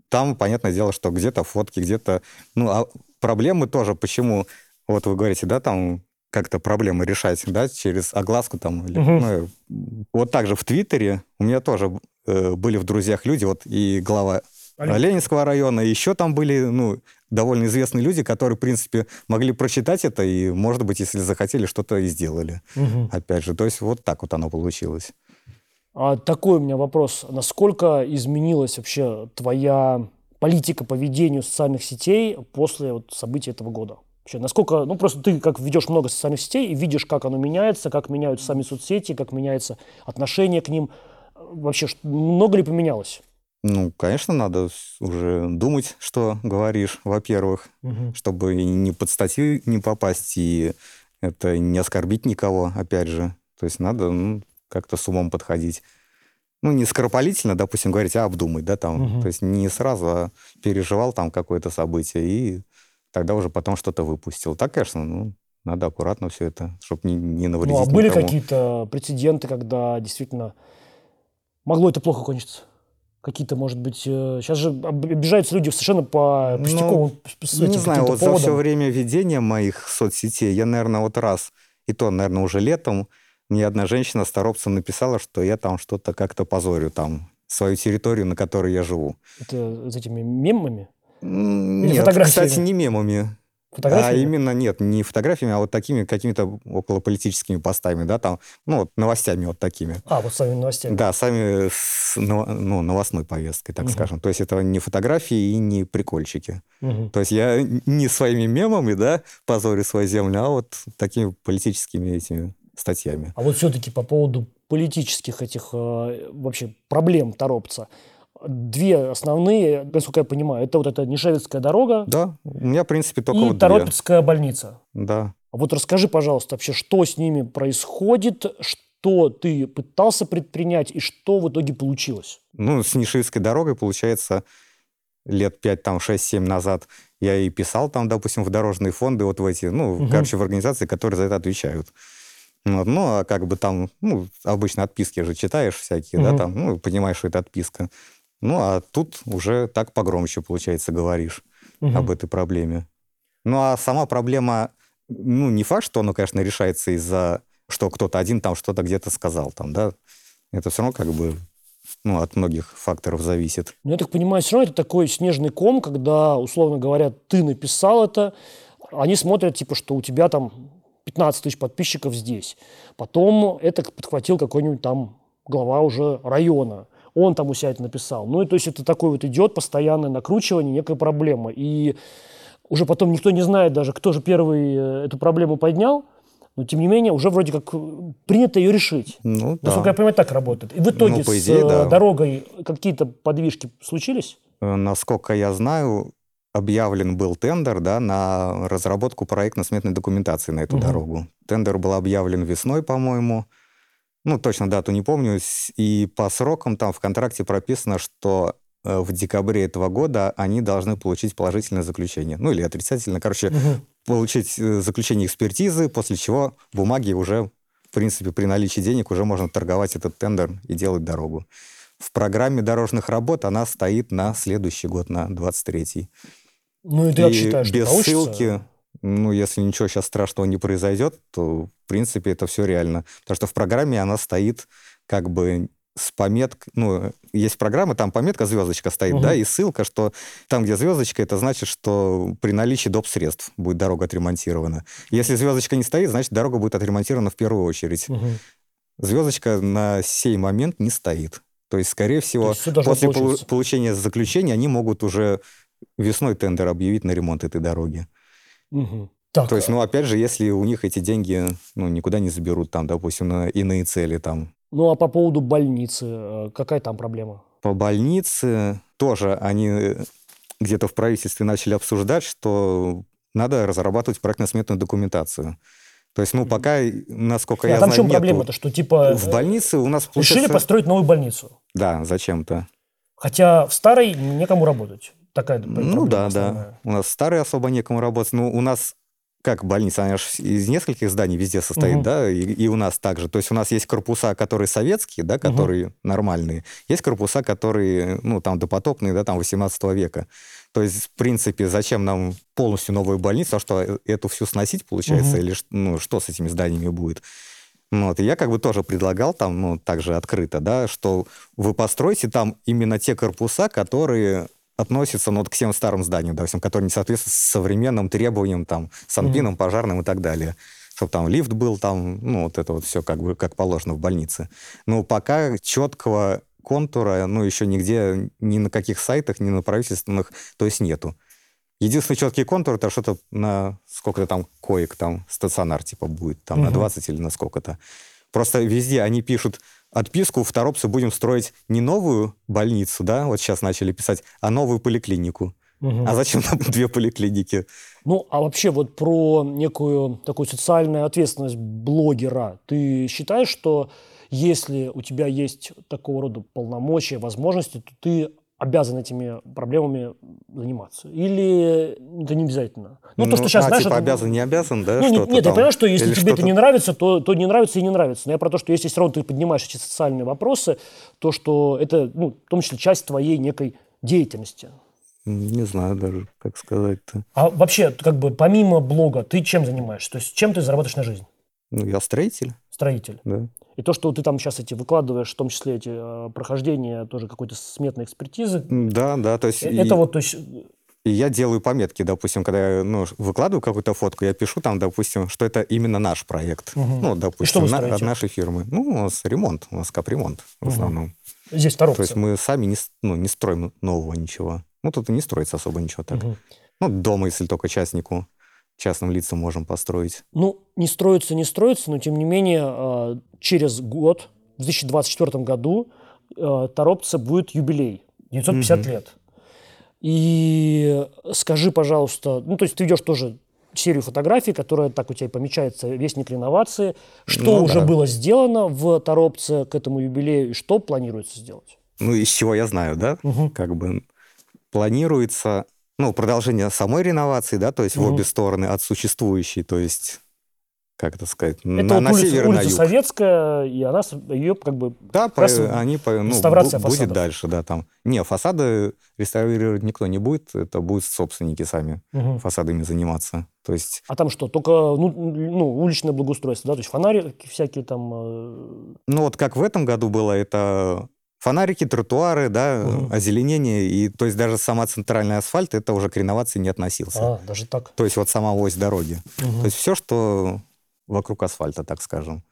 Там, понятное дело, что где-то фотки, где-то... Ну, а проблемы тоже, почему... Вот вы говорите, да, там как-то проблемы решать, да, через огласку там. или- Мгм. ну, вот так же в Твиттере у меня тоже э, были в друзьях люди, вот и глава. Ленинского района, и еще там были, ну, довольно известные люди, которые, в принципе, могли прочитать это и, может быть, если захотели, что-то и сделали. Мгм. Опять же, то есть вот так вот оно получилось. А такой у меня вопрос. Насколько изменилась вообще твоя политика по ведению социальных сетей после вот событий этого года? Вообще, насколько, ну просто ты как ведешь много социальных сетей и видишь, как оно меняется, как меняются сами соцсети, как меняется отношение к ним. Вообще, много ли поменялось? Ну, конечно, надо уже думать, что говоришь, во-первых, чтобы и не под статью не попасть, и это не оскорбить никого, опять же. То есть надо ну, как-то с умом подходить. Ну, не скоропалительно, допустим, говорить, а обдумать, да, там. Мгм. То есть не сразу, а переживал там какое-то событие, и тогда уже потом что-то выпустил. Так, конечно, ну, надо аккуратно все это, чтобы не, не навредить Ну, а были какие-то прецеденты, когда действительно могло это плохо кончиться? Какие-то, может быть, э, сейчас же об- обижаются люди совершенно по Ну, пустяковым Ну, не знаю, вот за все поводам. время ведения моих соцсетей я, наверное, вот раз, и то, наверное, уже летом, мне одна женщина с торопцем написала, что я там что-то как-то позорю, там, свою территорию, на которой я живу. Это с этими мемами? Нет, кстати, не мемами. Фотографиями? А именно, нет, не фотографиями, а вот такими какими-то околополитическими постами, да, там, ну, вот новостями вот такими. А, вот с самими новостями. Да, сами с ново- ну, новостной повесткой, так Мгм. скажем. То есть это не фотографии и не прикольчики. Мгм. То есть я не своими мемами, да, позорю свою землю, а вот такими политическими этими статьями. А вот все-таки по поводу политических этих э, вообще проблем Торопца. Две основные, насколько я понимаю, это вот эта Нишевецкая дорога Да, у меня, в принципе, только и вот две. Торопецкая больница. Да. А вот расскажи, пожалуйста, вообще, что с ними происходит, что ты пытался предпринять и что в итоге получилось? Ну, с Нишивской дорогой, получается, лет 5, там, 6-7 назад я и писал там, допустим, в дорожные фонды, вот в эти, ну, Мгм. короче, в организации, которые за это отвечают. Вот, ну, а как бы там, ну, обычно отписки же читаешь всякие, да, Мгм. там, ну, понимаешь, что это отписка. Ну, а тут уже так погромче, получается, говоришь. Мгм. об этой проблеме. Ну, а сама проблема, ну, не факт, что она, конечно, решается из-за, что кто-то один там что-то где-то сказал, там, да. Это все равно как бы, ну, от многих факторов зависит. Ну, я так понимаю, все равно это такой снежный ком, когда, условно говоря, ты написал это, они смотрят, типа, что у тебя там 15 тысяч подписчиков здесь. Потом это подхватил какой-нибудь там глава уже района. Он там у себя это написал. Ну, и то есть это такой вот идет постоянное накручивание, некая проблема. И уже потом никто не знает даже, кто же первый э, эту проблему поднял, но тем не менее уже вроде как э, принято ее решить. Ну, Насколько да. я понимаю, так работает. И в итоге Ну, по с идее, э, да. дорогой какие-то подвижки случились? Насколько я знаю, объявлен был тендер, да, на разработку проектно-сметной документации на эту Мгм. дорогу. Тендер был объявлен весной, по-моему. Ну, точно дату не помню. И по срокам там в контракте прописано, что э, в декабре этого года они должны получить положительное заключение. Ну, или отрицательное. Короче, Мгм. получить э, заключение экспертизы, после чего бумаги уже, в принципе, при наличии денег уже можно торговать этот тендер и делать дорогу. в программе дорожных работ она стоит на следующий год, на 23-й. Ну и ты как считаешь, без получится? ссылки, ну, если ничего сейчас страшного не произойдет, то, в принципе, это все реально. Потому что в программе она стоит как бы с пометкой, ну, есть программа, там пометка, звездочка стоит, Мгм. да, и ссылка, что там, где звездочка, это значит, что при наличии доп. средств будет дорога отремонтирована. Если звездочка не стоит, значит, дорога будет отремонтирована в первую очередь. Мгм. Звездочка на сей момент не стоит. То есть, скорее всего, после полу- получиться. получения заключения они могут уже весной тендер объявить на ремонт этой дороги. Мгм. Так, То есть, ну, опять же, если у них эти деньги, ну, никуда не заберут, там, допустим, на иные цели, там, ну а по поводу больницы, э, какая там проблема? по больнице тоже они э, где-то в правительстве начали обсуждать, что надо разрабатывать проектно-сметную документацию. То есть, ну, пока, насколько а я там в знаю, чем нету. проблема-то, что типа В э, больнице у нас решили получается... построить новую больницу, Да, зачем-то. хотя в старой некому работать. Такая Ну да, основная. да. У нас старые особо некому работать. Ну, у нас как больница, она же из нескольких зданий везде состоит, Мгм. да, и, и у нас также. То есть у нас есть корпуса, которые советские, да, которые нормальные. Есть корпуса, которые, ну, там, допотопные, да, там, 18 века. То есть, в принципе, зачем нам полностью новую больницу, а что, э- эту всю сносить, получается, Мгм. или ну, что с этими зданиями будет? Ну, вот, и я как бы тоже предлагал там, ну, также открыто, да, что вы постройте там именно те корпуса, которые относятся, ну, вот к всем старым зданиям, допустим, которые не соответствуют современным требованиям, там, санпинам, пожарным и так далее. Чтобы там лифт был, там, ну, вот это вот все как бы как положено в больнице. Но пока четкого контура, ну, еще нигде, ни на каких сайтах, ни на правительственных, то есть нету. Единственный четкий контур это что-то на сколько-то там коек, там стационар типа будет, там на Мгм. 20 или на сколько-то. Просто везде они пишут отписку, в Торопце будем строить не новую больницу, да, вот сейчас начали писать, а новую поликлинику. Мгм. А зачем нам две поликлиники? Ну, а вообще вот про некую такую социальную ответственность блогера. Ты считаешь, что если у тебя есть такого рода полномочия, возможности, то ты обязан этими проблемами заниматься? Или это не обязательно? Ну, то, что сейчас, а, знаешь... типа это- обязан, не обязан, да? Ну, нет, что-то нет, я там? понимаю, что если Или тебе это не нравится, то, то не нравится и не нравится. Но я про то, что если все равно ты поднимаешь эти социальные вопросы, то что это, ну, в том числе, часть твоей некой деятельности. Не знаю даже, как сказать-то. А вообще, как бы, помимо блога, ты чем занимаешься? То есть, чем ты зарабатываешь на жизнь? Ну, я строитель, Строитель. да. И то, что ты там сейчас эти выкладываешь, в том числе эти э, прохождения тоже какой-то сметной экспертизы, Да, да, то есть... э, и- это вот, то есть, И я делаю пометки, допустим, когда я ну, выкладываю какую-то фотку, я пишу там, допустим, что это именно наш проект. Мгм. Ну, И допустим, на- от нашей фирмы. Ну, у нас ремонт, у нас капремонт в Мгм. основном. здесь в То есть мы сами не, ну, не строим нового ничего. Ну, тут и не строится особо ничего так. Мгм. Ну, дома, если только частнику, частным лицам можем построить. Ну, не строится, не строится, но тем не менее э, через год, в 2024 году, э, Торопце будет юбилей, 950 Мгм. лет. И скажи, пожалуйста, ну, то есть ты ведешь тоже серию фотографий, которая так у тебя и помечается, вестник реновации. Что Ну, уже да. было сделано в Торопце к этому юбилею и что планируется сделать? Ну, из чего я знаю, да? Мгм. Как бы планируется, ну, продолжение самой реновации, да, то есть в Мгм. обе стороны от существующей, то есть, как это сказать, Это на, вот на улица, север и на улица юг. Советская, и она, ее как бы... Да, по- они по, ну, реставрация бу- будет дальше, да, там. Не, фасады реставрировать никто не будет, это будут собственники сами Мгм. фасадами заниматься. То есть, А там что, только ну, ну, уличное благоустройство, да? То есть фонарики всякие там... э, ну вот как в этом году было, это фонарики, тротуары, да, Мгм. озеленение, и то есть даже сама центральная асфальт, это уже к реновации не относился. А, даже так. То есть вот сама ось дороги. Мгм. То есть все, что вокруг асфальта, так скажем.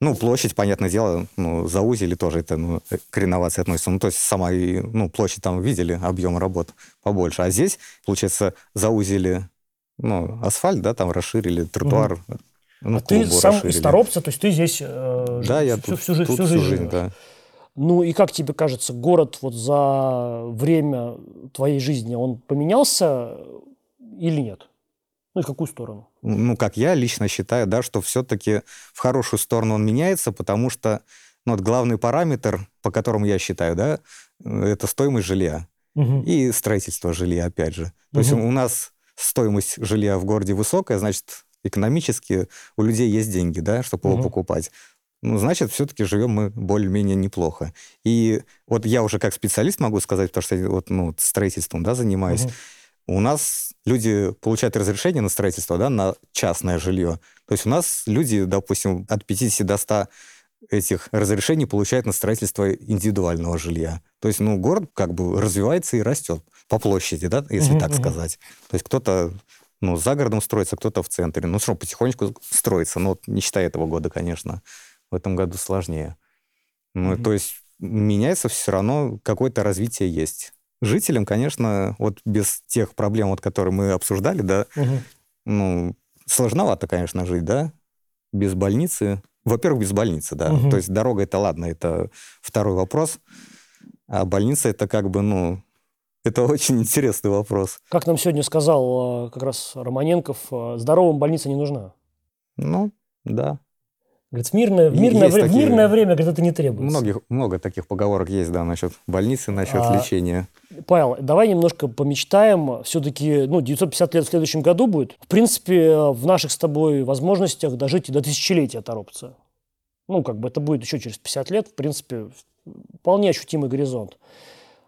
Ну, площадь, понятное дело, ну, заузили тоже это ну, э, к реновации относится. Ну, то есть сама и, ну, площадь там видели, объем работ побольше. А здесь, получается, заузили, ну, асфальт, да, там расширили, тротуар, ну, а ты сам расширили. из Торопца, то есть ты здесь э, Да, жи- я всю, тут, всю, жизнь, тут всю жизнь живешь. да. Ну и как тебе кажется, город вот за время твоей жизни, он поменялся или нет? Ну и в какую сторону? ну, как я лично считаю, да, что все-таки в хорошую сторону он меняется, потому что ну, вот главный параметр, по которому я считаю, да, э, это стоимость жилья. Мгм. И строительство жилья, опять же. То есть Мгм. у нас стоимость жилья в городе высокая, значит, экономически у людей есть деньги, да, чтобы его Мгм. покупать. Ну, значит, все-таки живем мы более-менее неплохо. И вот я уже как специалист могу сказать, потому что я вот, ну, строительством да, занимаюсь, угу. у нас люди получают разрешение на строительство да, на частное жилье. То есть у нас люди, допустим, от 50 до 100 этих разрешений получают на строительство индивидуального жилья. То есть, ну, город как бы развивается и растет по площади, да, если угу, так сказать. То есть кто-то ну, за городом строится, кто-то в центре. Ну, что, потихонечку строится. Ну, вот не считая этого года, конечно. В этом году сложнее. Ну, mm-hmm. то есть меняется все равно, какое-то развитие есть. Жителям, конечно, вот без тех проблем, вот, которые мы обсуждали, да, угу. ну, сложновато, конечно, жить, да, без больницы. Во-первых, без больницы, да. Угу. То есть дорога это ладно, это второй вопрос. А больница это как бы, ну, это очень интересный вопрос. Как нам сегодня сказал э, как раз Романенков, э, здоровым больница не нужна. Ну, да. Говорит, в мирное, в мирное, вре- такие, в мирное время говорит, это не требуется. Многих, много таких поговорок есть, да, насчет больницы, насчет а, лечения. Павел, давай немножко помечтаем. Все-таки, ну, 950 лет в следующем году будет. В принципе, в наших с тобой возможностях дожить и до тысячелетия торопиться. Ну, как бы это будет еще через 50 лет. В принципе, вполне ощутимый горизонт.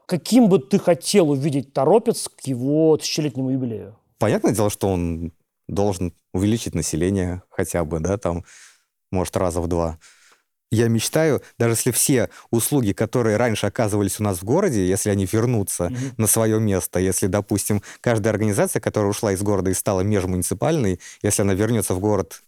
Каким бы ты хотел увидеть Торопец к его тысячелетнему юбилею? Понятное дело, что он должен увеличить население хотя бы, да, там, может, раза в два. Я мечтаю, даже если все услуги, которые раньше оказывались у нас в городе, если они вернутся mm-hmm. на свое место, если, допустим, каждая организация, которая ушла из города и стала межмуниципальной, если она вернется в город,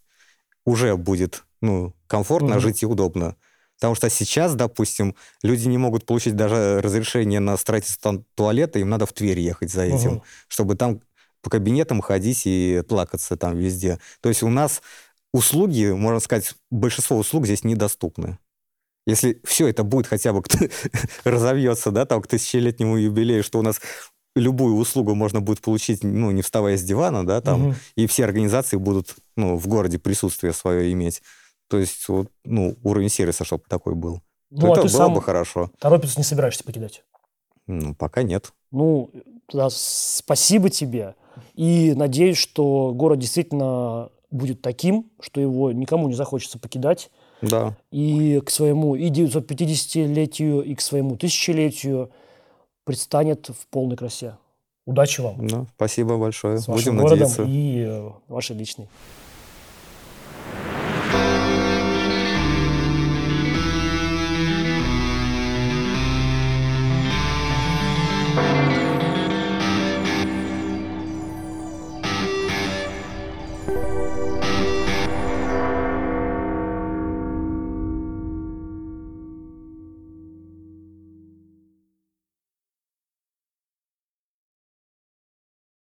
уже будет ну, комфортно mm-hmm. жить и удобно. Потому что сейчас, допустим, люди не могут получить даже разрешение на строительство туалета, им надо в Тверь ехать за этим, угу. чтобы там по кабинетам ходить и плакаться там везде. То есть у нас услуги, можно сказать, большинство услуг здесь недоступны. Если все это будет хотя бы разовьется, да, там к тысячелетнему юбилею, что у нас любую услугу можно будет получить, ну, не вставая с дивана, да, там, угу. и все организации будут, ну, в городе присутствие свое иметь. То есть, вот, ну, уровень сервиса, чтобы такой был. Ну, то а это было сам бы хорошо. Торопец не собираешься покидать? Ну, пока нет. Ну, тогда спасибо тебе. И надеюсь, что город действительно будет таким, что его никому не захочется покидать. Да. И к своему и 950-летию, и к своему тысячелетию предстанет в полной красе. Удачи вам. Ну, спасибо большое. С вашим Будем городом надеяться. и э, вашей личной.